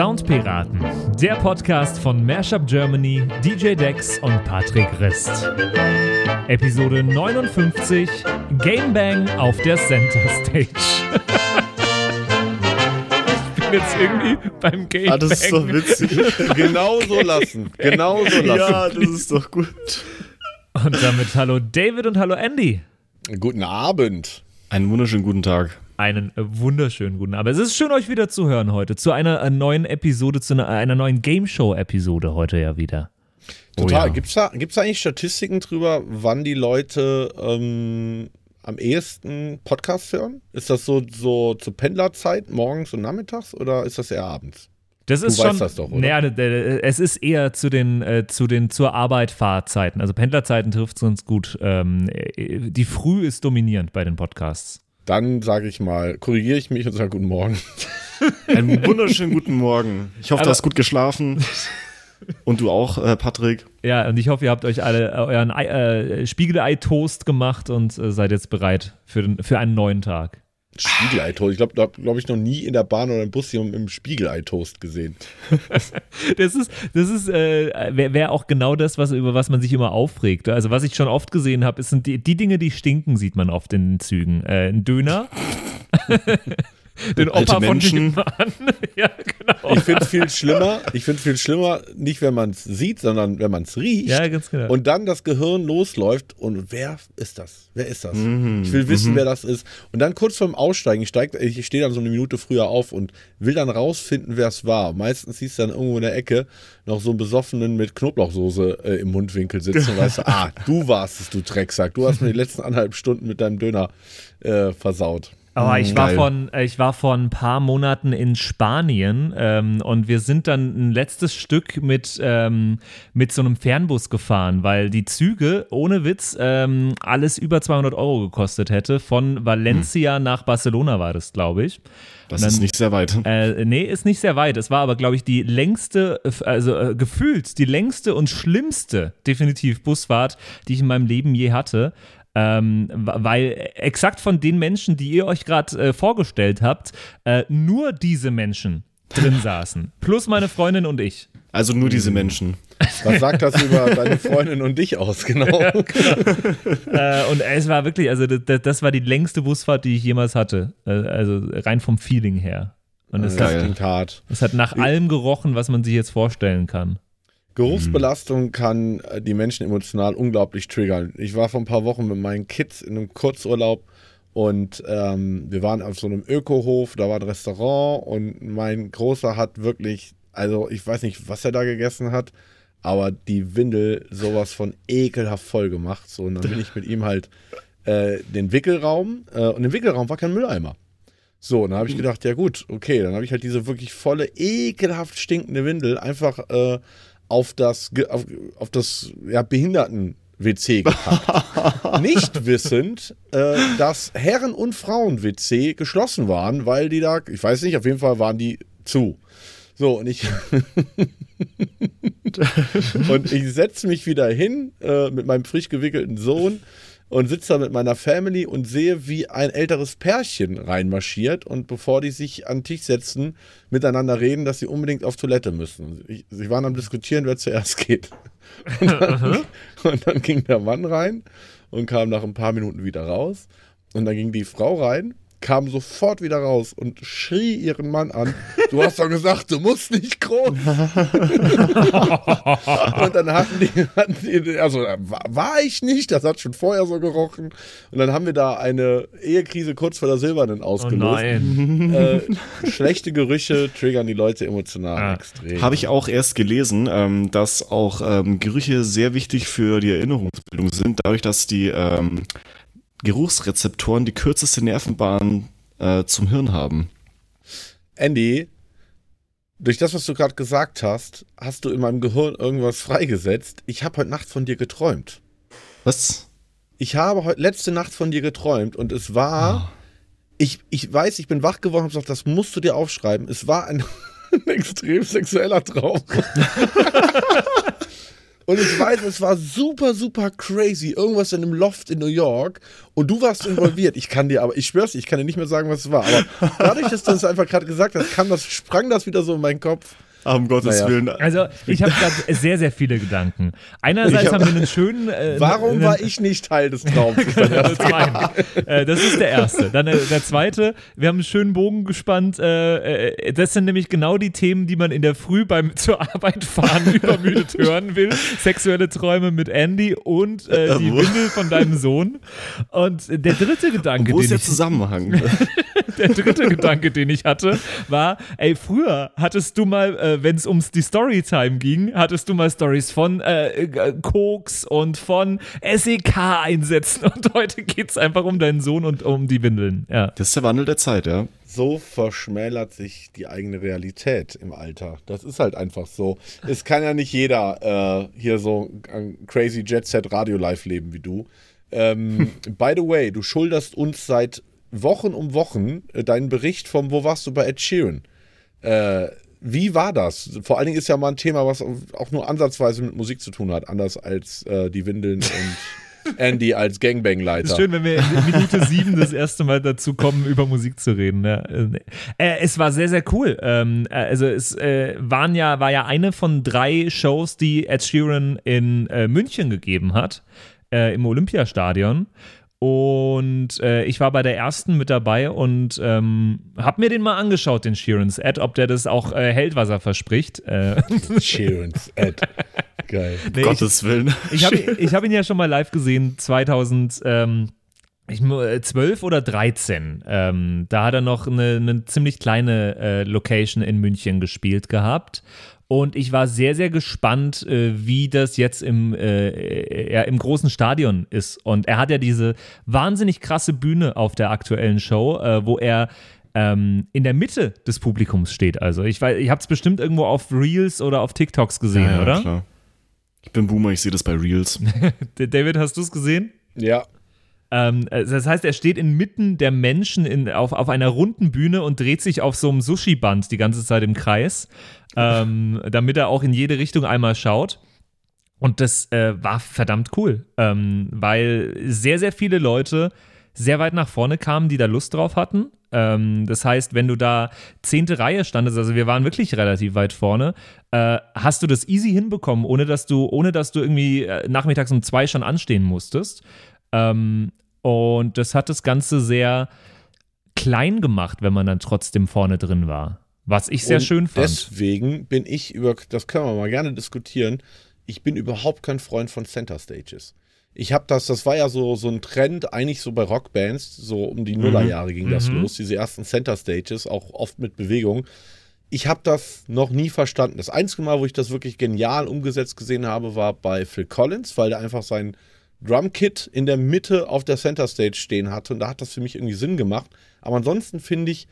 Soundpiraten, der Podcast von Mashup Germany, DJ Dex und Patrick Rist. Episode 59 Game Bang auf der Center Stage. ich bin jetzt irgendwie beim Game Ah, das ist doch witzig. Genau so lassen. Genau so lassen. Ja, das ist doch gut. Und damit hallo David und hallo Andy. Guten Abend. Einen wunderschönen guten Tag. Einen wunderschönen guten Abend. Es ist schön, euch wieder zu hören heute. Zu einer äh, neuen Episode, zu einer, einer neuen Game Show-Episode heute ja wieder. Total. Oh ja. Gibt's da, gibt's da eigentlich Statistiken drüber, wann die Leute ähm, am ehesten Podcasts hören? Ist das so, so zur Pendlerzeit, morgens und nachmittags oder ist das eher abends? Das ist Du schon. weißt das doch, oder? Naja, es ist eher zu den, äh, zu den zur Arbeit Fahrzeiten. Also Pendlerzeiten trifft es uns gut. Ähm, äh, die Früh ist dominierend bei den Podcasts. Dann sage ich mal, korrigiere ich mich und sage Guten Morgen. Einen wunderschönen guten Morgen. Ich hoffe, Aber- du hast gut geschlafen. Und du auch, äh, Patrick. Ja, und ich hoffe, ihr habt euch alle euren Ei- äh, Spiegelei-Toast gemacht und äh, seid jetzt bereit für, den, für einen neuen Tag. Spiegelei-Toast. Ich glaube, da habe ich noch nie in der Bahn oder im Bus jemanden im Spiegelei-Toast gesehen. Das ist, das ist, äh, wäre wär auch genau das, was, über was man sich immer aufregt. Also, was ich schon oft gesehen habe, sind die, die Dinge, die stinken, sieht man oft in den Zügen. Äh, ein Döner. Den Opa von Menschen. nebenan. ja, genau. Ich finde es viel schlimmer, ich finde viel schlimmer, nicht wenn man es sieht, sondern wenn man es riecht. Ja, ganz genau. Und dann das Gehirn losläuft und wer ist das? Wer ist das? Mhm. Ich will wissen, wer das ist. Und dann kurz vorm Aussteigen, ich, steig- ich stehe dann so eine Minute früher auf und will dann rausfinden, wer es war. Meistens siehst du dann irgendwo in der Ecke noch so einen Besoffenen mit Knoblauchsoße äh, im Mundwinkel sitzen und weißt du, ah, du warst es, du Drecksack. Du hast mir die letzten anderthalb Stunden mit deinem Döner äh, versaut. Aber ich war, Geil. von, äh, ich war vor ein paar Monaten in Spanien ähm, und wir sind dann ein letztes Stück mit, ähm, mit so einem Fernbus gefahren, weil die Züge ohne Witz ähm, alles über 200 Euro gekostet hätte. Von Valencia nach Barcelona war das, glaube ich. Das Und ist dann- nicht sehr weit. Äh, nee, ist nicht sehr weit. Es war aber, glaube ich, die längste, äh, also äh, gefühlt die längste und schlimmste, definitiv, Busfahrt, die ich in meinem Leben je hatte. Ähm, weil exakt von den Menschen, die ihr euch gerade äh, vorgestellt habt, äh, nur diese Menschen drin saßen. Plus meine Freundin und ich. Also nur diese Menschen. Was sagt das über deine Freundin und dich aus, genau? äh, und es war wirklich, also das, das war die längste Busfahrt, die ich jemals hatte. Äh, also rein vom Feeling her. Und es, Das Geil. klingt hart. es hat nach allem gerochen, was man sich jetzt vorstellen kann. Geruchsbelastung kann äh, die Menschen emotional unglaublich triggern. Ich war vor ein paar Wochen mit meinen Kids in einem Kurzurlaub und ähm, wir waren auf so einem Ökohof, da war ein Restaurant und mein Großer hat wirklich, also ich weiß nicht, was er da gegessen hat, aber die Windel sowas von ekelhaft voll gemacht. So, und dann bin ich mit ihm halt äh, den Wickelraum äh, und im Wickelraum war kein Mülleimer. So, und dann habe ich gedacht, ja gut, okay, dann habe ich halt diese wirklich volle, ekelhaft stinkende Windel einfach äh, auf das, auf, auf das ja, Behinderten-WC gepackt. Nicht wissend, äh, dass Herren- und Frauen-WC geschlossen waren, weil die da, ich weiß nicht, auf jeden Fall waren die zu. So, und ich. und ich setze mich wieder hin äh, mit meinem frisch gewickelten Sohn und sitze da mit meiner Family und sehe, wie ein älteres Pärchen reinmarschiert und bevor die sich an den Tisch setzen, miteinander reden, dass sie unbedingt auf Toilette müssen. Ich, sie waren am Diskutieren, wer zuerst geht. Und dann, und dann ging der Mann rein und kam nach ein paar Minuten wieder raus. Und dann ging die Frau rein, kam sofort wieder raus und schrie ihren Mann an: Du hast doch gesagt, du musst nicht groß. und dann hatten die, hatten die also war, ich nicht, das hat schon vorher so gerochen. Und dann haben wir da eine Ehekrise kurz vor der Silbernen Oh ausgelöst. nein. äh, schlechte Gerüche triggern die Leute emotional Ah. extrem. Habe ich auch erst gelesen, ähm, dass auch ähm, Gerüche sehr wichtig für die Erinnerungsbildung sind, dadurch, dass die ähm, Geruchsrezeptoren die kürzeste Nervenbahn äh, zum Hirn haben. Andy, durch das, was du gerade gesagt hast, hast du in meinem Gehirn irgendwas freigesetzt. Ich habe heute Nacht von dir geträumt. Was? Ich habe heute letzte Nacht von dir geträumt und es war, ich, ich weiß, ich bin wach geworden und habe gesagt, das musst du dir aufschreiben. Es war ein, ein extrem sexueller Traum. Und ich weiß, es war super, super crazy. Irgendwas in einem Loft in New York. Und du warst involviert. Ich kann dir aber, ich schwör's dir, ich kann dir nicht mehr sagen, was es war. Aber dadurch, dass du es einfach gerade gesagt hast, kam das, sprang das wieder so in meinen Kopf. Um Gottes Naja. Willen. Also, ich habe gerade sehr, sehr viele Gedanken. Einerseits hab- haben wir einen schönen. Äh, Warum einen- war ich nicht Teil des Traums? Das ist dann Das, äh, das ist der erste. Dann äh, der zweite, wir haben einen schönen Bogen gespannt. Äh, äh, das sind nämlich genau die Themen, die man in der Früh beim zur Arbeit fahren übermüdet hören will. Sexuelle Träume mit Andy und äh, die? Windel von deinem Sohn. Und der dritte Gedanke, Wo ist den der ich, Zusammenhang? der dritte Gedanke, den ich hatte, war, ey, früher hattest du mal, äh, wenn es ums die Storytime ging, hattest du mal Stories von äh, äh, Koks und von SEK-Einsätzen und heute geht es einfach um deinen Sohn und um die Windeln. Ja. Das ist der Wandel der Zeit, ja. so verschmälert sich die eigene Realität im Alter. Das ist halt einfach so. Es kann ja nicht jeder äh, hier so ein crazy Jet Set Radio Live leben wie du. Ähm, by the way, du schuldest uns seit Wochen um Wochen äh, deinen Bericht vom Wo warst du bei Ed Sheeran? Äh, wie war das? Vor allen Dingen ist ja mal ein Thema, was auch nur ansatzweise mit Musik zu tun hat, anders als äh, die Windeln und Andy als Ist Gangbang-Leiter. schön, wenn wir in Minute sieben das erste Mal dazu kommen, über Musik zu reden. Ja. Äh, es war sehr, sehr cool. Ähm, äh, also es äh, waren ja, war ja eine von drei Shows, die Ed Sheeran in äh, München gegeben hat, äh, im Olympiastadion. Und äh, ich war bei der ersten mit dabei und ähm, hab mir den mal angeschaut, den Sheerans Ed, ob der das auch äh, hält, was er verspricht. Äh, Sheeran's Ed. Geil. nee, ich- Gottes Willen. ich habe ich hab ihn ja schon mal live gesehen, 2000. Ähm, ich, mu- äh, 12 oder 13. Ähm, da hat er noch eine, eine ziemlich kleine äh, Location in München gespielt gehabt. Und ich war sehr, sehr gespannt, äh, wie das jetzt im, äh, ja, im großen Stadion ist. Und er hat ja diese wahnsinnig krasse Bühne auf der aktuellen Show, äh, wo er ähm, in der Mitte des Publikums steht. Also ich weiß, ich habe es bestimmt irgendwo auf Reels oder auf TikToks gesehen, Ja, ja, oder? Klar. Ich bin Boomer, ich sehe das bei Reels. David, hast du es gesehen? Ja. Ähm, äh, das heißt, er steht inmitten der Menschen in, auf, auf einer runden Bühne und dreht sich auf so einem Sushi-Band die ganze Zeit im Kreis, ähm, damit er auch in jede Richtung einmal schaut. Und das äh, war verdammt cool, ähm, weil sehr, sehr viele Leute sehr weit nach vorne kamen, die da Lust drauf hatten. Ähm, das heißt, wenn du da zehnte Reihe standest, also wir waren wirklich relativ weit vorne, äh, hast du das easy hinbekommen, ohne dass du, ohne dass du irgendwie äh, nachmittags um zwei schon anstehen musstest. Ähm, und das hat das Ganze sehr klein gemacht, wenn man dann trotzdem vorne drin war. Was ich sehr Und schön fand. Deswegen bin ich über, das können wir mal gerne diskutieren, ich bin überhaupt kein Freund von Center Stages. Ich habe das, das war ja so, so ein Trend, eigentlich so bei Rockbands, so um die Nullerjahre ging das Mhm. los, diese ersten Center Stages, auch oft mit Bewegung. Ich habe das noch nie verstanden. Das einzige Mal, wo ich das wirklich genial umgesetzt gesehen habe, war bei Phil Collins, weil der einfach sein Drumkit in der Mitte auf der Center Stage stehen hatte und da hat das für mich irgendwie Sinn gemacht. Aber ansonsten finde ich,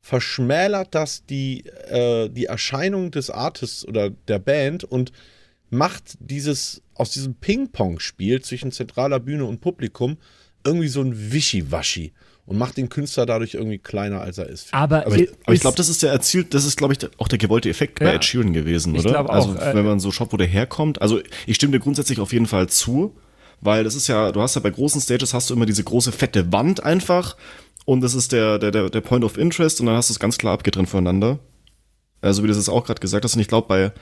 verschmälert das die, äh, die Erscheinung des Artists oder der Band und macht dieses aus diesem Ping-Pong-Spiel zwischen zentraler Bühne und Publikum irgendwie so ein Wischiwaschi und macht den Künstler dadurch irgendwie kleiner, als er ist. aber Aber ich, ich glaube, das ist der erzielt, das ist, glaube ich, auch der gewollte Effekt bei Ja. Ed Sheeran gewesen, Ich oder? glaub auch, also, äh, wenn man so schaut, wo der herkommt. Also, ich stimme dir grundsätzlich auf jeden Fall zu, weil das ist ja, du hast ja bei großen Stages hast du immer diese große fette Wand einfach und das ist der, der, der, Point of Interest und dann hast du es ganz klar abgetrennt voneinander. Also, wie du es auch gerade gesagt hast, und ich glaube, bei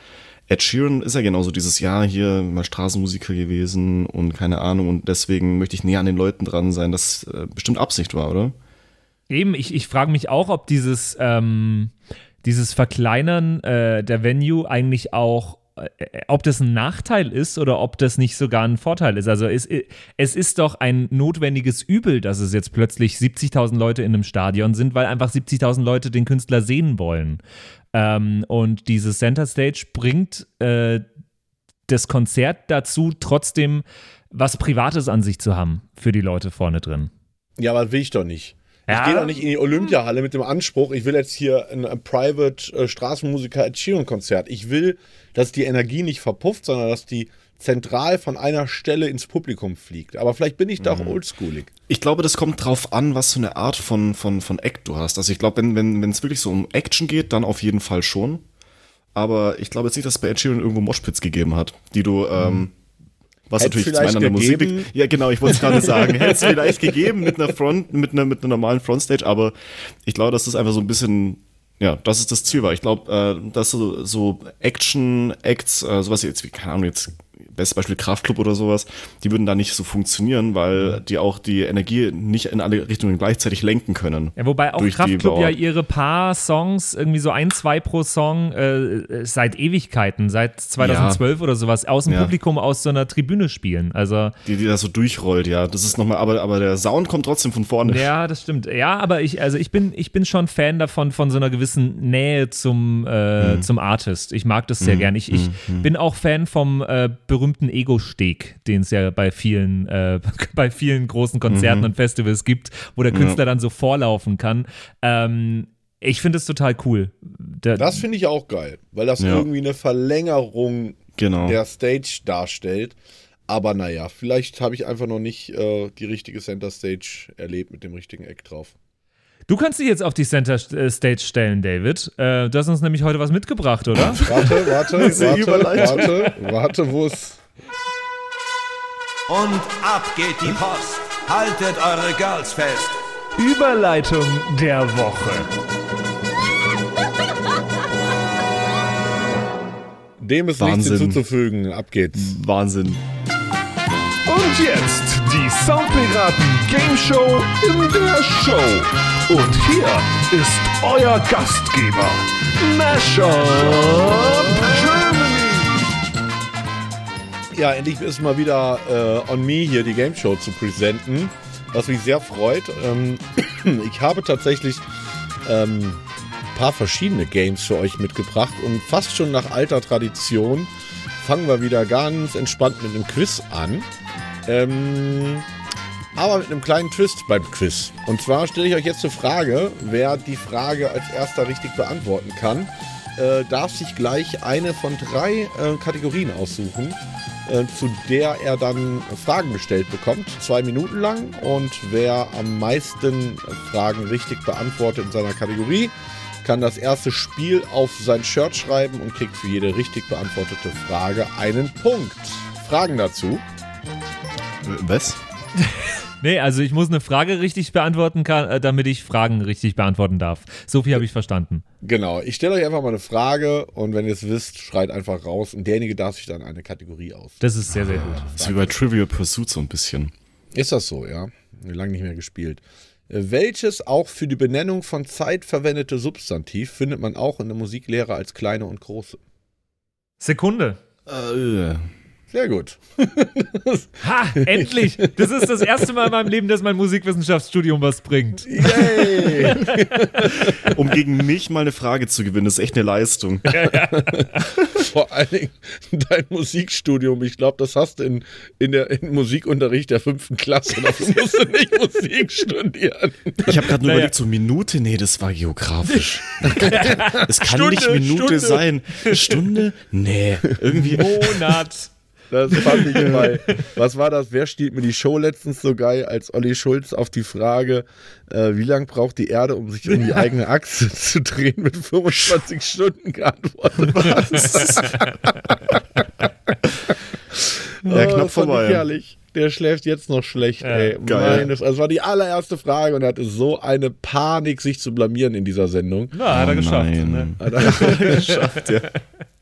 Ed Sheeran ist ja genauso dieses Jahr hier mal Straßenmusiker gewesen und keine Ahnung und deswegen möchte ich näher an den Leuten dran sein, das äh, bestimmt Absicht war, oder? Eben, ich, ich frage mich auch, ob dieses, ähm, dieses Verkleinern äh, der Venue eigentlich auch, ob das ein Nachteil ist oder ob das nicht sogar ein Vorteil ist. Also es, es ist doch ein notwendiges Übel, dass es jetzt plötzlich 70.000 Leute in einem Stadion sind, weil einfach 70.000 Leute den Künstler sehen wollen. Ähm, und diese Center Stage bringt äh, das Konzert dazu, trotzdem was Privates an sich zu haben für die Leute vorne drin. Ja, aber will ich doch nicht. Ja. Ich gehe doch nicht in die Olympiahalle mit dem Anspruch, ich will jetzt hier ein, ein Private äh, Straßenmusiker Ed Sheeran Konzert. Ich will, dass die Energie nicht verpufft, sondern dass die zentral von einer Stelle ins Publikum fliegt. Aber vielleicht bin ich da auch oldschoolig. Ich glaube, das kommt drauf an, was für eine Art von, von, von Act du hast. Also ich glaube, wenn wenn wenn, es wirklich so um Action geht, dann auf jeden Fall schon. aber ich glaube jetzt nicht, dass es bei Ed Sheeran irgendwo Moshpits gegeben hat, die du, ähm, was Hätt's natürlich zum einen an der Musik. Ja, genau, ich wollte es gerade sagen. Hätte es vielleicht gegeben mit einer Front, mit einer, mit einer normalen Frontstage, aber ich glaube, dass das einfach so ein bisschen, ja, das ist das Ziel war. Ich glaube, äh, dass so, so Action-Acts, äh, sowas jetzt, wie, keine Ahnung, jetzt bestes Beispiel Kraftclub oder sowas, die würden da nicht so funktionieren, weil die auch die Energie nicht in alle Richtungen gleichzeitig lenken können. Ja, wobei auch Kraftklub ja ihre paar Songs, irgendwie so ein, zwei pro Song, äh, seit Ewigkeiten, seit 2012 oder sowas, aus dem Ja. Publikum aus so einer Tribüne spielen. Also, Die, die da so durchrollt, ja. Das ist nochmal, aber, aber der Sound kommt trotzdem von vorne. ja, das stimmt. Ja, aber ich, also ich bin, ich bin schon Fan davon, von so einer gewissen Nähe zum, äh, Mhm. zum Artist. Ich mag das sehr gern. Ich, ich bin auch Fan vom äh, berühmten Ego-Steg, den es ja bei vielen, äh, bei vielen großen Konzerten und Festivals gibt, wo der Künstler dann so vorlaufen kann. Ähm, ich finde es total cool. Der, Das finde ich auch geil, weil das Ja. irgendwie eine Verlängerung Genau. der Stage darstellt. Aber naja, vielleicht habe ich einfach noch nicht äh, die richtige Center Stage erlebt mit dem richtigen Eck drauf. Du kannst dich jetzt auf die Center äh, Stage stellen, David. Äh, du hast uns nämlich heute was mitgebracht, oder? Warte, warte, warte, warte, warte, wo ist. Und ab geht die Post. Haltet eure Girls fest. Überleitung der Woche. Dem ist Wahnsinn. nichts hinzuzufügen. Ab geht's. Wahnsinn. Und jetzt die Soundpiraten Game Show in der Show. Und hier ist euer Gastgeber, Mashup Germany. Ja, endlich ist mal wieder äh, on me hier die Game Show zu präsenten, was mich sehr freut. Ähm, ich habe tatsächlich ähm, ein paar verschiedene Games für euch mitgebracht und fast schon nach alter Tradition fangen wir wieder ganz entspannt mit einem Quiz an. Ähm, aber mit einem kleinen Twist beim Quiz. Und zwar stelle ich euch jetzt eine Frage. Wer die Frage als erster richtig beantworten kann, äh, darf sich gleich eine von drei äh, Kategorien aussuchen, äh, zu der er dann Fragen gestellt bekommt, zwei Minuten lang. Und wer am meisten Fragen richtig beantwortet in seiner Kategorie, kann das erste Spiel auf sein Shirt schreiben und kriegt für jede richtig beantwortete Frage einen Punkt. Fragen dazu? Was? Nee, also ich muss eine Frage richtig beantworten, kann, äh, damit ich Fragen richtig beantworten darf. So viel habe ich verstanden. Genau, ich stelle euch einfach mal eine Frage und wenn ihr es wisst, schreit einfach raus und derjenige darf sich dann eine Kategorie aus. Das ist sehr, sehr gut. Das ist wie bei Trivial Pursuit so ein bisschen. Ist das so, ja? Lange nicht mehr gespielt. Äh, Welches auch für die Benennung von Zeit verwendete Substantiv findet man auch in der Musiklehre als kleine und große? Sekunde. Äh, Sehr gut. Ha, endlich! Das ist das erste Mal in meinem Leben, dass mein Musikwissenschaftsstudium was bringt. Yay! um gegen mich mal eine Frage zu gewinnen, das ist echt eine Leistung. Vor allen Dingen dein Musikstudium. Ich glaube, das hast du in, in der in Musikunterricht der fünften Klasse. Dafür musst du nicht Musik studieren. Ich habe gerade nur Naja. überlegt, so Minute, nee, das war geografisch. Es kann Stunde, nicht Minute Stunde. sein. Stunde? Nee, irgendwie. Monat. Das fand ich immer. Was war das? Wer stiehlt mir die Show letztens so geil, als Olli Schulz auf die Frage, äh, wie lange braucht die Erde, um sich um die eigene Achse zu drehen, mit 25 Stunden geantwortet hat? Ja, knapp fand ich vorbei. herrlich. Der schläft jetzt noch schlecht, ey. geil. Meine, das war die allererste Frage und er hatte so eine Panik, sich zu blamieren in dieser Sendung. Na, hat er geschafft. Ne? Nein. geschafft, ja.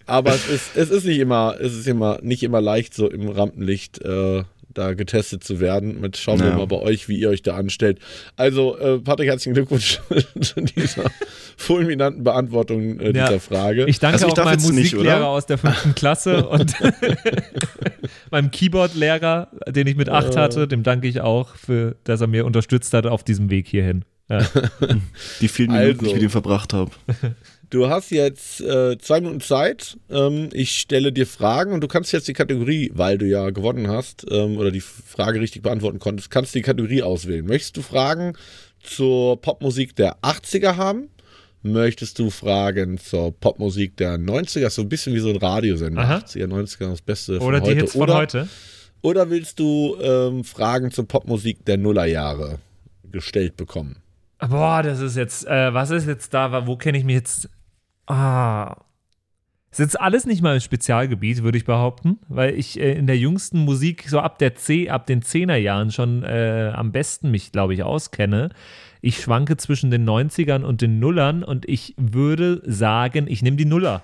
Aber es ist, es ist nicht immer, es ist immer nicht immer leicht, so im Rampenlicht äh, da getestet zu werden. Mit schauen wir Ja. mal bei euch, wie ihr euch da anstellt. Also, äh, Patrick, herzlichen Glückwunsch zu dieser fulminanten Beantwortung äh, Ja. dieser Frage. Ich danke Also ich auch meinem nicht, Musiklehrer oder? aus der fünften Klasse und meinem Keyboard-Lehrer, den ich mit acht hatte, dem danke ich auch, für, dass er mir unterstützt hat auf diesem Weg hierhin. Ja. Die vielen Minuten, Also. die ich mit ihm verbracht habe. Du hast jetzt äh, zwei Minuten Zeit. Ähm, ich stelle dir Fragen und du kannst jetzt die Kategorie, weil du ja gewonnen hast ähm, oder die Frage richtig beantworten konntest, kannst die Kategorie auswählen. Möchtest du Fragen zur Popmusik der 80er haben? Möchtest du Fragen zur Popmusik der 90er? So ein bisschen wie so ein Radiosender. Aha. 80er, 90er, das Beste von Oder die heute. Hits von oder, heute. Oder willst du ähm, Fragen zur Popmusik der Nullerjahre gestellt bekommen? Boah, das ist jetzt, äh, was ist jetzt da, wo kenne ich mich jetzt, ah, Ist jetzt alles nicht mal im Spezialgebiet, würde ich behaupten, weil ich äh, in der jüngsten Musik so ab der C, ab den 10er Jahren schon äh, am besten mich, glaube ich, auskenne. Ich schwanke zwischen den 90ern und den Nullern und ich würde sagen, ich nehme die Nuller.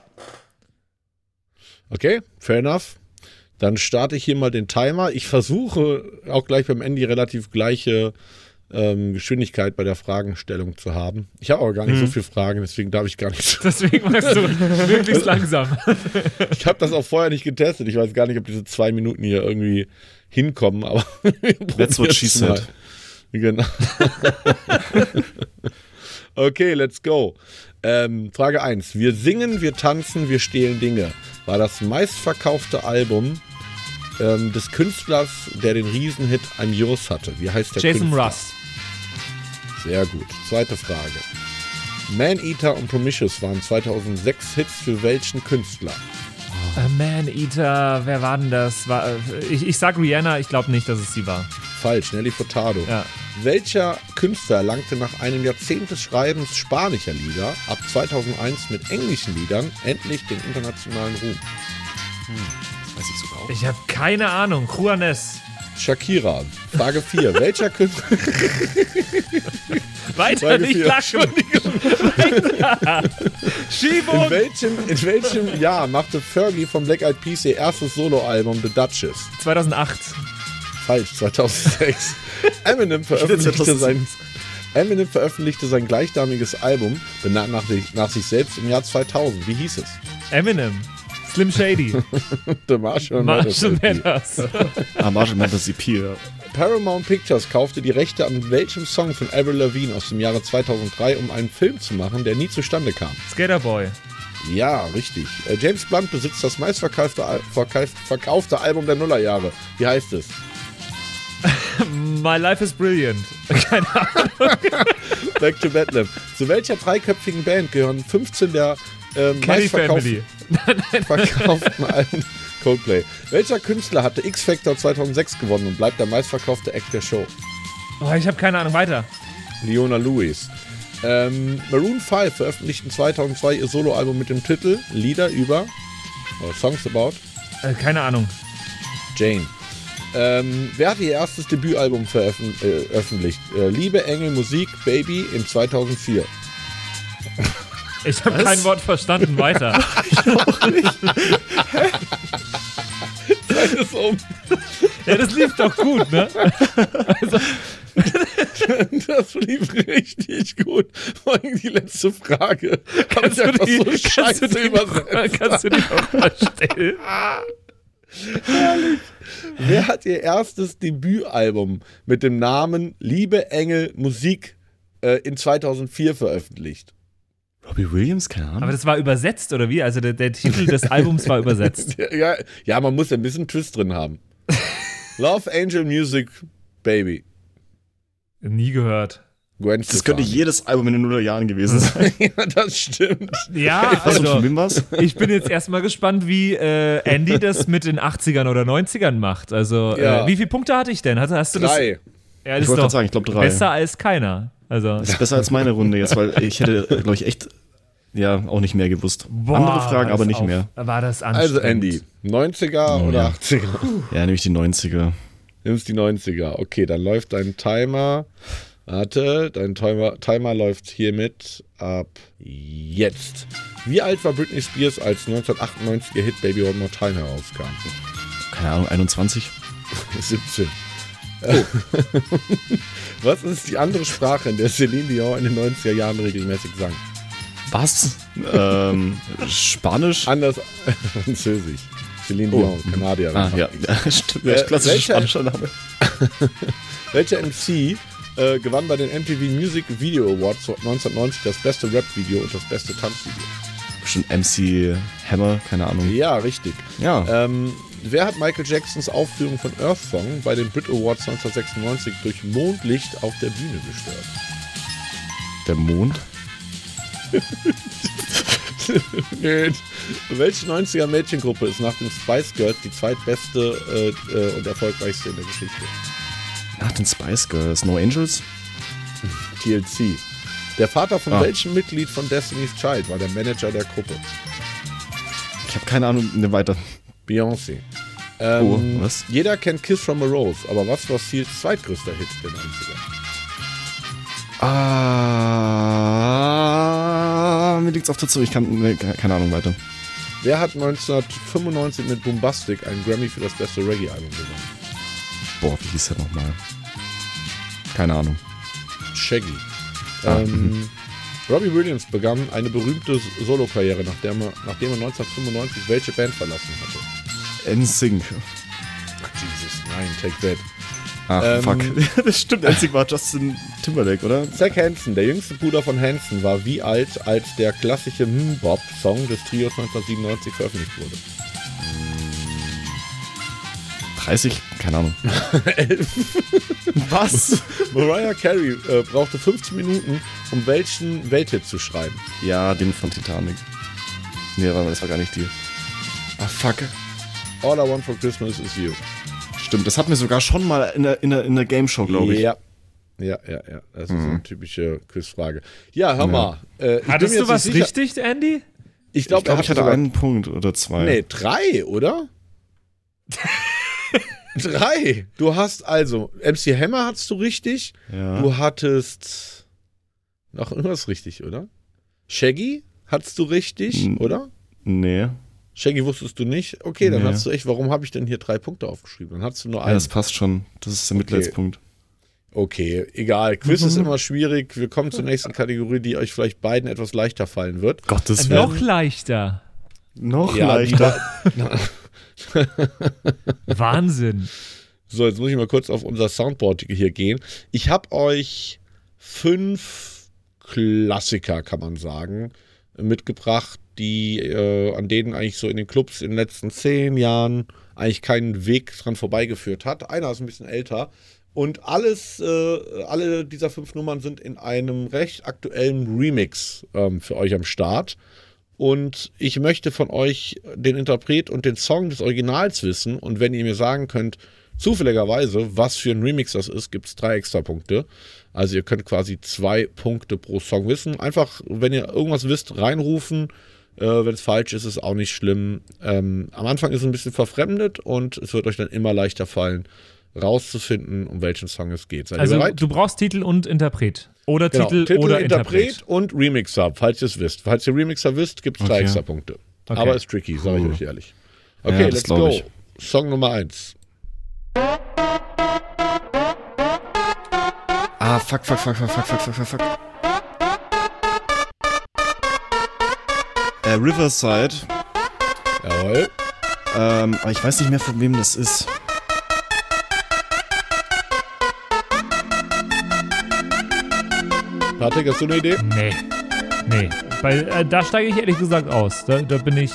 Okay, fair enough. Dann starte ich hier mal den Timer. Ich versuche auch gleich beim Andy relativ gleiche ähm, Geschwindigkeit bei der Fragenstellung zu haben. Ich habe aber gar nicht so viele Fragen, deswegen darf ich gar nicht. so- Deswegen machst du möglichst langsam. Ich habe das auch vorher nicht getestet. Ich weiß gar nicht, ob diese zwei Minuten hier irgendwie hinkommen, aber That's what she probier's mal. said. Genau. okay, let's go. Ähm, Frage 1. Wir singen, wir tanzen, wir stehlen Dinge. War das meistverkaufte Album ähm, des Künstlers, der den Riesenhit I'm Yours hatte. Wie heißt der Jason Künstler? Russ. Sehr gut. Zweite Frage. Man Eater und Promiscuous waren 2006 Hits für welchen Künstler? Äh, Man Eater, wer war denn das? War, äh, ich, ich sag Rihanna, ich glaube nicht, dass es sie war. Falsch, Nelly Furtado. Ja. Welcher Künstler erlangte nach einem Jahrzehnt des Schreibens spanischer Lieder ab 2001 mit englischen Liedern endlich den internationalen Ruhm? Weiß ich sogar auch. Ich habe keine Ahnung. Juanes. Shakira. Frage 4. Welcher Künstler. Weiter, Frage nicht lachen. Weiter. In Schiebung. welchem, in welchem Jahr machte Fergie von Black Eyed Peas ihr erstes Soloalbum The Duchess? 2008. Falsch, 2006. Eminem veröffentlichte 2006. sein. Eminem veröffentlichte sein gleichnamiges Album, benannt nach, nach sich selbst im Jahr 2000. Wie hieß es? Eminem. Slim Shady. The Marshall Marshall Mathers. Mathers. Ah, Marshall Mathers EP. Ja. Paramount Pictures kaufte die Rechte an welchem Song von Avril Lavigne aus dem Jahre 2003, um einen Film zu machen, der nie zustande kam? Skaterboy. Ja, richtig. Äh, James Blunt besitzt das meistverkaufte Al verkauf- verkaufte Album der Nullerjahre. Wie heißt es? My Life is Brilliant. Keine Ahnung. Back to Bedlam. Zu welcher dreiköpfigen Band gehören 15 der ähm, Kelly Family. verkauften Alben? Coldplay. Welcher Künstler hatte X-Factor 2006 gewonnen und bleibt der meistverkaufte Act der Show? Oh, ich habe keine Ahnung. Weiter. Leona Lewis. Ähm, Maroon 5 veröffentlichten 2002 ihr Soloalbum mit dem Titel Lieder über oder Songs About Äh, keine Ahnung. Jane. Ähm, wer hat ihr erstes Debütalbum veröffent- äh, veröffentlicht? Äh, Liebe, Engel, Musik, Baby im 2004. Ich habe kein Wort verstanden. Weiter. Das ist um. Ja, das lief doch gut, ne? Das lief richtig gut. Vor allem die letzte Frage. Ich Kannst du die, so kannst du scheiße die, übersetzt. kannst du die auch mal stellen? Wer hat ihr erstes Debütalbum mit dem Namen Liebe, Engel, Musik äh, in 2004 veröffentlicht? Robbie Williams? Keine Ahnung. Aber das war übersetzt, oder wie? Also der, der Titel des Albums war übersetzt. Ja, ja, man muss ja ein bisschen Twist drin haben. Love Angel Music Baby. Nie gehört. Gwen das könnte Stefani. jedes Album in den Nullerjahren gewesen sein. Ja, das stimmt. Ja, also ich bin jetzt erstmal gespannt, wie äh, Andy das mit den 80ern oder 90ern macht. Also Ja. äh, wie viele Punkte hatte ich denn? Hast, hast du das? Ja, Ich wollte gerade sagen, ich glaube drei. besser als keiner. Also Das ist besser als meine Runde jetzt, weil ich hätte, glaube ich, echt ja auch nicht mehr gewusst. boah, Andere Fragen, aber nicht auf- mehr. War das Also. Andy, 90er oder ja. 80er? Ja, nämlich die 90er. Nimmst die 90er. Okay, dann läuft dein Timer. Warte, dein Timer, Timer läuft hiermit ab jetzt. Wie alt war Britney Spears, als 1998 ihr Hit Baby One More Time herauskam? Keine Ahnung, 21? 17. Was ist die andere Sprache, in der Celine Dion in den 90er Jahren regelmäßig sang? Was? ähm, Spanisch? Anders Französisch. Celine Oh, Dion, mhm. Kanadierin. Ah, ja. Stimmt, Äh, klassischer welcher- spanischer Name. Welcher MC äh, gewann bei den MTV Music Video Awards 1990 das beste Rap-Video und das beste Tanzvideo? Bestimmt MC Hammer, keine Ahnung. Ja, richtig. Ja. Ähm, wer hat Michael Jacksons Aufführung von Earth Song bei den Brit Awards 1996 durch Mondlicht auf der Bühne gestört? Der Mond? Nö. Welche 90er Mädchengruppe ist nach den Spice Girls die zweitbeste äh, äh, und erfolgreichste in der Geschichte? Nach den Spice Girls. No Angels? TLC. Der Vater von Ah. welchem Mitglied von Destiny's Child war der Manager der Gruppe? Ich habe keine Ahnung, ne, weiter. Beyoncé. Ähm, Oh, was? Jeder kennt Kiss from a Rose, aber was war Seals zweitgrößter Hit der 90er? Ah, mir liegt's auf der Zunge. Ich kann, ne, keine Ahnung, weiter. Wer hat 1995 mit Bombastic einen Grammy für das beste Reggae-Album gewonnen? Boah, wie hieß der nochmal? Keine Ahnung. Shaggy. Ah, ähm, Robbie Williams begann eine berühmte Solokarriere, nachdem er, nachdem er 1995 welche Band verlassen hatte? NSYNC. Jesus, nein, Take That. Ach, Ähm, fuck. das stimmt, NSYNC war Justin Timberlake, oder? Zack Hansen, der jüngste Bruder von Hansen, war wie alt, als der klassische Mbop-Song des Trios 1997 veröffentlicht wurde? 30? Keine Ahnung. Was? Mariah Carey äh, brauchte 15 Minuten, um welchen Welthit zu schreiben. Ja, den von Titanic. Nee, warte mal, das war gar nicht die. Ah, fuck. All I Want for Christmas is You. Stimmt, das hatten wir sogar schon mal in der, in der, in der Game Show, glaube ich. Mhm. Ja. Ja, ja, ja. Das ist eine typische Quizfrage. Ja, hör mal. Äh, ich Hattest du was richtig, Andy? Ich Ich glaube, glaube, er ich hatte sogar- einen Punkt oder zwei. Nee, drei, oder? drei. Du hast also, MC Hammer hattest du richtig. Ja. Du hattest noch irgendwas richtig, oder? Shaggy hattest du richtig, Hm. oder? Nee. Shaggy wusstest du nicht. Okay, dann Nee. hast du echt, warum habe ich denn hier drei Punkte aufgeschrieben? Dann hast du nur Ja, einen. das passt schon. Das ist der Mitleidspunkt. Okay, egal. Quiz ist immer schwierig. Wir kommen zur nächsten Kategorie, die euch vielleicht beiden etwas leichter fallen wird. Gottes Äh, Noch leichter. Noch Ja, die leichter. Wahnsinn. So, jetzt muss ich mal kurz auf unser Soundboard hier gehen. Ich habe euch fünf Klassiker, kann man sagen, mitgebracht, die äh, an denen eigentlich so in den Clubs in den letzten zehn Jahren eigentlich keinen Weg dran vorbeigeführt hat. Einer ist ein bisschen älter. Und alles, äh, alle dieser fünf Nummern sind in einem recht aktuellen Remix ähm, für euch am Start. Und ich möchte von euch den Interpret und den Song des Originals wissen. Und wenn ihr mir sagen könnt, zufälligerweise, was für ein Remix das ist, gibt es drei extra Punkte. Also ihr könnt quasi zwei Punkte pro Song wissen. Einfach, wenn ihr irgendwas wisst, reinrufen. Äh, wenn es falsch ist, ist auch nicht schlimm. Ähm, am Anfang ist es ein bisschen verfremdet und es wird euch dann immer leichter fallen, rauszufinden, um welchen Song es geht. Seid Also du brauchst Titel und Interpret. Oder Genau, Titel, oder Interpret. und Remixer, falls ihr es wisst. Falls ihr Remixer wisst, gibt es drei Okay. extra Punkte. Okay. Aber ist tricky, sage ich euch ehrlich. Okay, Ja, das let's go. ich. Song Nummer eins. Ah, fuck, fuck, fuck, fuck, fuck, fuck, fuck, fuck, fuck. Äh, Riverside. Jawohl. Ähm, aber ich weiß nicht mehr, von wem das ist. Patrick, hast du eine Idee? Nee. Nee. Weil äh, da steige ich ehrlich gesagt aus. Da, da bin ich.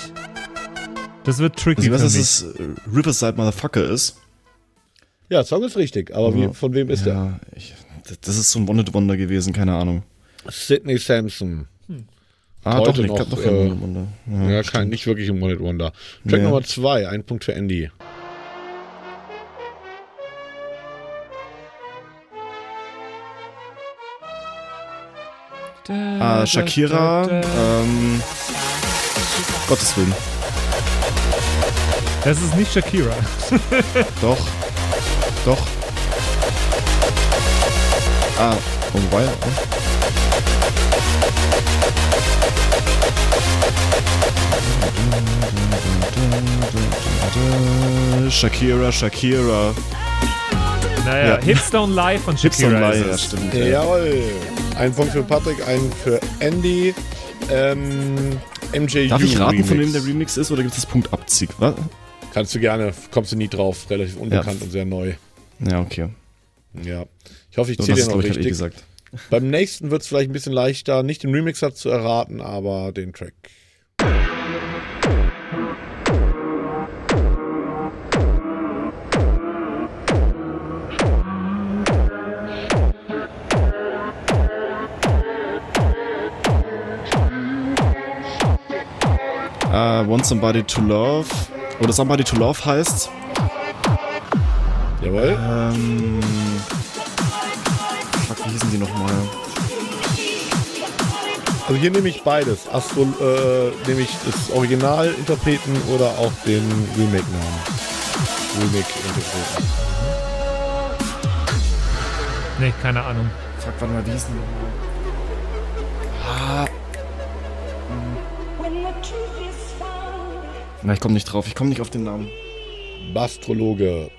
Das wird tricky. Also, ich weiß, dass es äh, Riverside Motherfucker ist. Ja, Song ist richtig, aber wie, von wem ist der? ja, ich, das ist so ein One-Hit-Wonder gewesen, keine Ahnung. Sidney Sampson. Ah, Heute doch, nicht, noch, doch äh, kein One-Hit-Wonder. Ja, Ja, kein, nicht wirklich ein One-Hit-Wonder. Track Nee. Nummer zwei, ein Punkt für Andy. Ah, Shakira. Ähm, Gottes Willen. Das ist nicht Shakira. Doch. Doch. Ah, oh, wobei. Shakira, Shakira. Naja, Ja. Hits Don't Lie von Hips Shakira. Don't Lie, ist ja, stimmt. Ja. Jawohl. Ein Punkt für Patrick, ein für Andy. Ähm, MJU Darf ich raten, von wem Remix. der Remix ist, oder gibt es Punktabzug? Was? Kannst du gerne, kommst du nie drauf. Relativ unbekannt Ja. und sehr neu. Ja, okay. Ja. Ich hoffe, ich So, zähle das dir noch hatte richtig. ich gesagt. Beim nächsten wird es vielleicht ein bisschen leichter, nicht den Remixer zu erraten, aber den Track. Uh, Want Somebody to Love. Oder Somebody to Love heißt. Jawohl. Ähm. Fuck, wie hießen die nochmal? Also hier nehme ich beides. Astro, äh, nehme ich das Original-Interpreten oder auch den Remake-Namen. Remake-Interpreten. Nee, keine Ahnung. Fuck, warte mal, wie hieß denn Ah. Na, ich komme nicht drauf. Ich komme nicht auf den Namen. Bastrologe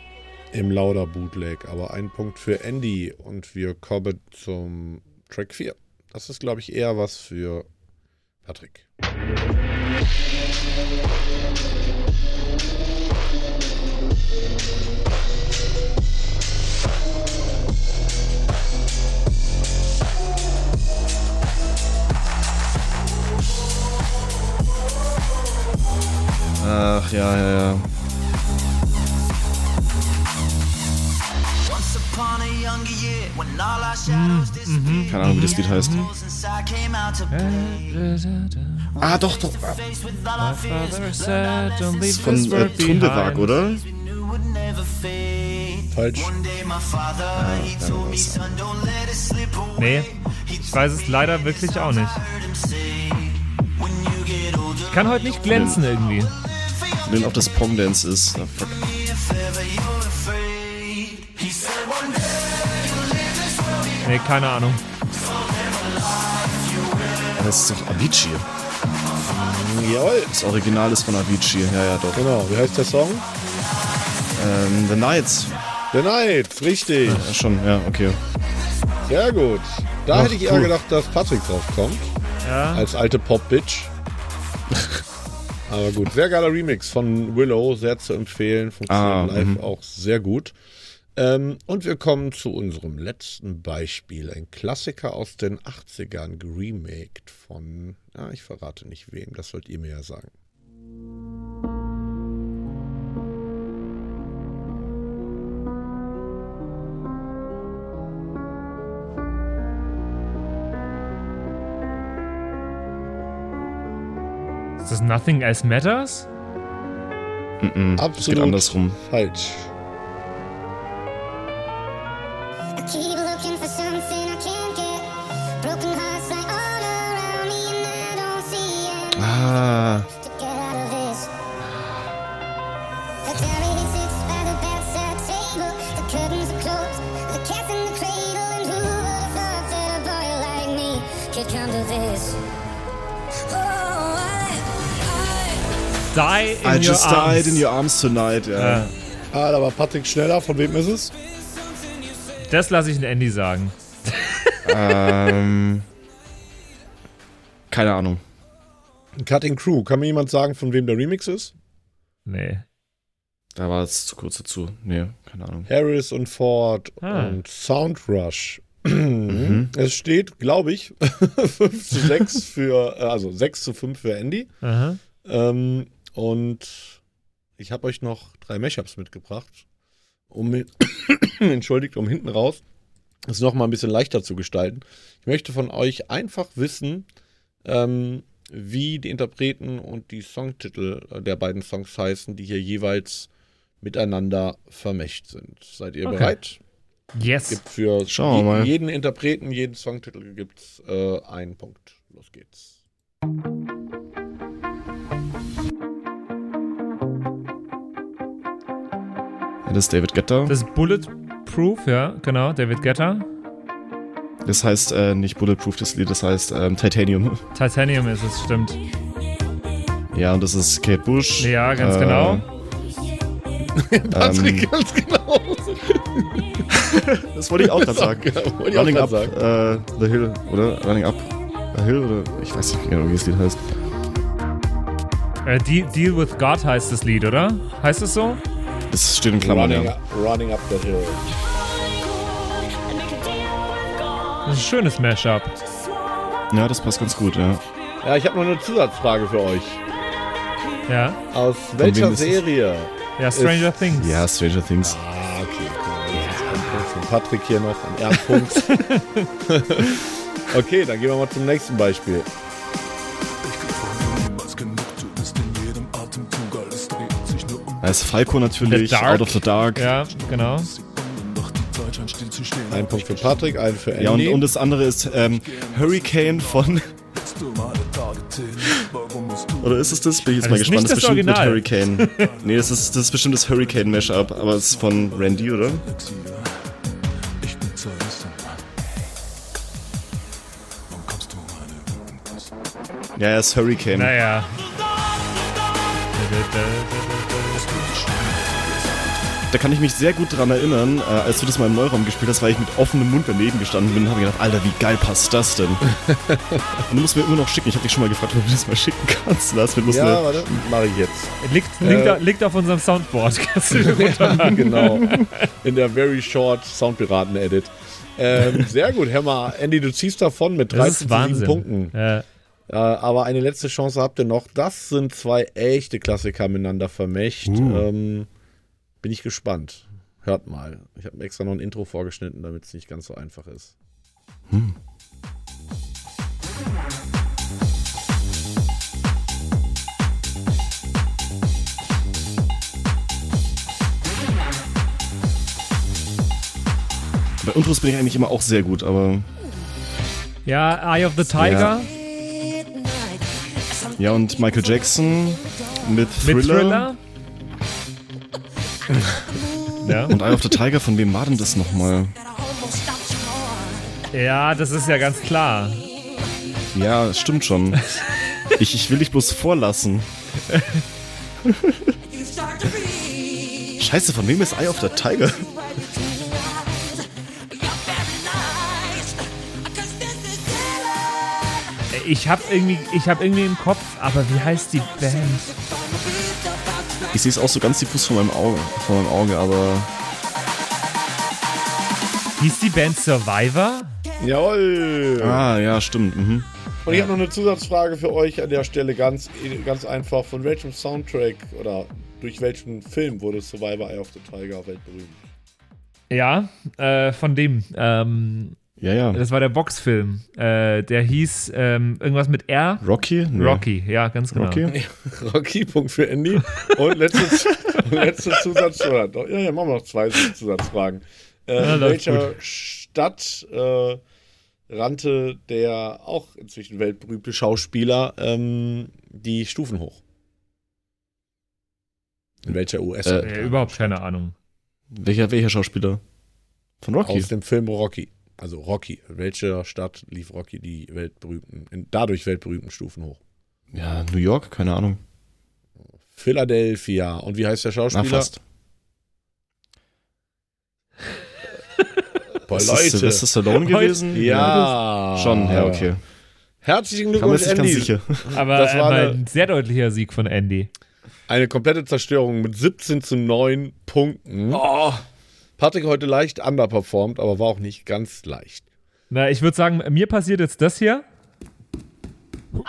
im Lauder Bootleg, aber ein Punkt für Andy und wir kommen zum Track 4. Das ist, glaube ich, eher was für Patrick. Ach, ja, ja, ja. Shadows disappeared, Keine Ahnung, wie das Lied heißt. Ah, doch, doch. ah, Faced with all our fears, Das ist von äh, Tundewag, oder? Falsch. Away. Nee, ich weiß es leider wirklich auch nicht. Ich kann heute nicht glänzen irgendwie. Denen auch das Pong Dance ist. Ah, fuck. Nee, keine Ahnung. Ah, Das ist doch Avicii. Jawohl. Das Original ist von Avicii. Ja, ja, doch. Genau. Wie heißt der Song? Ähm, The Nights. The Night. Richtig. Ja, schon, ja, okay. Sehr gut. Da Ach, hätte ich eher cool. gedacht, dass Patrick drauf kommt. Ja. Als alte Pop-Bitch. Aber gut, sehr geiler Remix von Willow, sehr zu empfehlen. Funktioniert Ah, live mhm. auch sehr gut. Ähm, und wir kommen zu unserem letzten Beispiel. Ein Klassiker aus den 80ern, geremaked von, ja, ich verrate nicht wem, das sollt ihr mir ja sagen. Ist das Nothing Else Matters? Das geht Absolut andersrum. falsch. I Die in I your just arms. died in your arms tonight. Ja. Ja. Ah, da war Patrick schneller. Von wem ist es? Das lasse ich den Andy sagen. ähm, keine Ahnung. Cutting Crew. Kann mir jemand sagen, von wem der Remix ist? Nee. Da war es zu kurz dazu. Nee, keine Ahnung. Harris und Ford Ah. und Soundrush. Mhm. Es steht, glaube ich, 5 zu 6 für, äh, also 6 zu 5 für Andy. Aha. Ähm, und ich habe euch noch drei Mashups mitgebracht. Um, hin- entschuldigt, um hinten raus es noch mal ein bisschen leichter zu gestalten. Ich möchte von euch einfach wissen, ähm, wie die Interpreten und die Songtitel äh, der beiden Songs heißen, die hier jeweils miteinander vermächt sind. Seid ihr Okay. bereit? Yes. Gibt für Schauen wir mal. jeden Interpreten, jeden Songtitel gibt es äh, einen Punkt. Los geht's. Das ist David Guetta. Das ist Bulletproof, ja, genau. David Guetta. Das heißt äh, nicht Bulletproof, das Lied, das heißt ähm, Titanium. Titanium ist es, stimmt. Ja, und das ist Kate Bush. Ja, ganz Äh, genau. Patrick, Ähm, ganz genau. das wollte ich auch gerade sagen. Auch Running Up äh, the Hill, oder? Running Up a Hill, oder? Ich weiß nicht genau, wie das Lied heißt. Äh, De Deal with God heißt das Lied, oder? Heißt es so? Das steht in Klammern, Running, ja. up, running up the hill. Das ist ein schönes Mashup. Ja, das passt ganz gut, ja. Ja, ich habe noch eine Zusatzfrage für euch. Ja. Aus welcher ist es? Serie? Ja, Stranger Things. Ja, Stranger Things. Ah, okay. Ist Punkt von Patrick hier noch, ein Erdpunkt. okay, dann gehen wir mal zum nächsten Beispiel. Ist Falco natürlich. Out of the Dark. Ja, genau. Ein Punkt für Patrick, ein für Andy. Ja, und, und das andere ist ähm, Hurricane von Oder ist es das? Bin ich jetzt Das mal gespannt. das ist bestimmt mit Original. Hurricane. nee, das ist, das ist bestimmt das Hurricane-Mashup, aber es ist von Randy, oder? Ja, ja, es ist Hurricane. Naja. Da kann ich mich sehr gut dran erinnern, äh, als du das mal im Neuraum gespielt hast, weil ich mit offenem Mund daneben gestanden bin und habe gedacht, Alter, wie geil passt das denn? und du musst mir immer noch schicken. Ich habe dich schon mal gefragt, ob du das mal schicken kannst. Lass mir bloß Ja, eine warte, mache ich jetzt. Liegt, liegt, da- liegt auf unserem Soundboard. Kannst du runterladen. genau. In der Very Short Soundpiraten-Edit. Ähm, sehr gut, Hammer. Andy, du ziehst davon mit Das 13 ist zu 7 Wahnsinn. Punkten. Äh, Äh, aber eine letzte Chance habt ihr noch. Das sind zwei echte Klassiker miteinander vermächt. Uh. Ähm, bin ich gespannt. Hört mal. Ich habe mir extra noch ein Intro vorgeschnitten, damit es nicht ganz so einfach ist. Bei Intros bin ich eigentlich immer auch sehr gut, aber ja, Eye of the Tiger ja, und Michael Jackson mit Thriller, mit Thriller. Ja. und Eye of the Tiger, von wem war denn das nochmal? ja, das ist ja ganz klar. Ja, das stimmt schon. Ich, ich will dich bloß vorlassen. Scheiße, von wem ist Eye of the Tiger? Ich habe irgendwie, ich habe irgendwie im Kopf, aber wie heißt die Band? Ich sehe es auch so ganz diffus vor meinem Auge, vor meinem Auge, aber Hieß die Band Survivor? Jawohl! ah, ja, stimmt. Mhm. Und ich habe noch eine Zusatzfrage für euch an der Stelle. Ganz, ganz einfach. Von welchem Soundtrack oder durch welchen Film wurde Survivor Eye of the Tiger weltberühmt? Ja, äh, von dem. Ähm, Ja, ja. das war der Boxfilm. Äh, der hieß ähm, irgendwas mit R. Rocky? Nee. Rocky, ja, ganz genau. Rocky? Rocky, Punkt für Andy. Und letzte, letzte Zusatz, oder, doch, ja, ja, machen wir noch zwei Zusatzfragen. Äh, Ja, in welcher Stadt äh, rannte der auch inzwischen weltberühmte Schauspieler ähm, die Stufen hoch? In welcher US? Äh, überhaupt keine Ahnung. Welcher, welcher Schauspieler? Von Rocky? Aus dem Film Rocky. Also Rocky. In welcher Stadt lief Rocky die weltberühmten, in, dadurch weltberühmten Stufen hoch? Ja, New York? Keine Ahnung. Philadelphia. Und wie heißt der Na, Schauspieler? fast. Boah, Ist das Leute. Sylvester Stallone Heute- gewesen? Ja. Schon, ja, okay. Herzlichen Glückwunsch, Andy. sicher. Aber Das war eine- ein sehr deutlicher Sieg von Andy. Eine komplette Zerstörung mit 17 zu 9 Punkten. Oh. Patrick heute leicht underperformed, aber war auch nicht ganz leicht. Na, ich würde sagen, mir passiert jetzt das hier.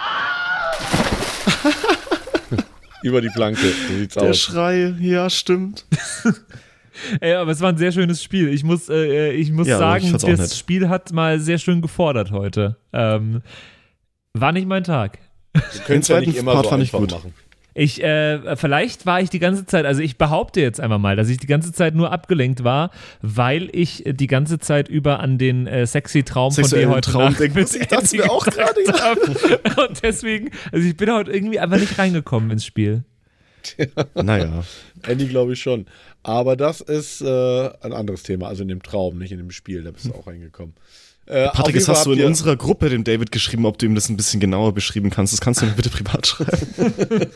Über die Planke. So sieht's Der aus. Schrei, ja, stimmt. Ey, aber es war ein sehr schönes Spiel. Ich muss, äh, ich muss Ja, ich sagen, auch das nett. Spiel hat mal sehr schön gefordert heute. Ähm, war nicht mein Tag. Wir können es ja zweiten nicht immer Part so fand ich einfach gut. machen. Ich, äh, vielleicht war ich die ganze Zeit, also ich behaupte jetzt einfach mal, dass ich die ganze Zeit nur abgelenkt war, weil ich äh, die ganze Zeit über an den äh, sexy Traum von dir heute Traum Nacht ich. Andy mir auch gerade, ja. hab. Und deswegen, also ich bin heute irgendwie einfach nicht reingekommen ins Spiel. Naja. Andy glaube ich schon. Aber das ist äh, ein anderes Thema. Also in dem Traum, nicht in dem Spiel. Da bist du auch reingekommen. Äh, Patrick, das hast du in ihr- unserer Gruppe dem David geschrieben, ob du ihm das ein bisschen genauer beschrieben kannst. Das kannst du mir bitte privat schreiben.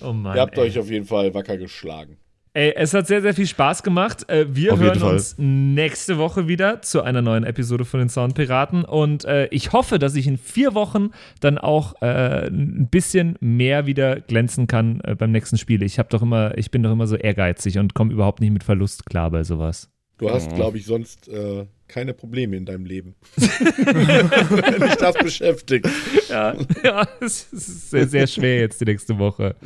Oh Mann. Ihr habt ey. euch auf jeden Fall wacker geschlagen. Ey, es hat sehr, sehr viel Spaß gemacht. Äh, Wir Auf hören uns nächste Woche wieder zu einer neuen Episode von den Soundpiraten. Und äh, ich hoffe, dass ich in vier Wochen dann auch äh, ein bisschen mehr wieder glänzen kann äh, beim nächsten Spiel. Ich habe doch immer, ich bin doch immer so ehrgeizig und komme überhaupt nicht mit Verlust klar bei sowas. Du hast, glaube ich, sonst äh, keine Probleme in deinem Leben. Wenn dich das beschäftigt. Ja, ja es ist sehr, sehr schwer jetzt die nächste Woche.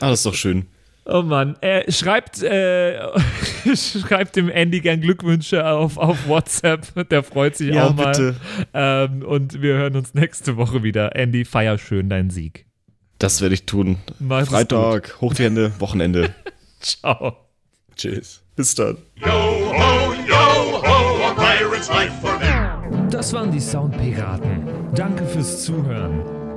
Ah, das ist doch schön. Oh Mann, äh, schreibt, äh, schreibt dem Andy gern Glückwünsche auf, auf WhatsApp. Der freut sich Ja, auch mal. bitte. Ähm, und wir hören uns nächste Woche wieder. Andy, feier schön deinen Sieg. Das werde ich tun. Mach's gut. Freitag, hoch die Hände, Wochenende. Ciao. Tschüss. Bis dann. Yo ho, yo ho, a pirate's life for me. Das waren die Soundpiraten. Danke fürs Zuhören.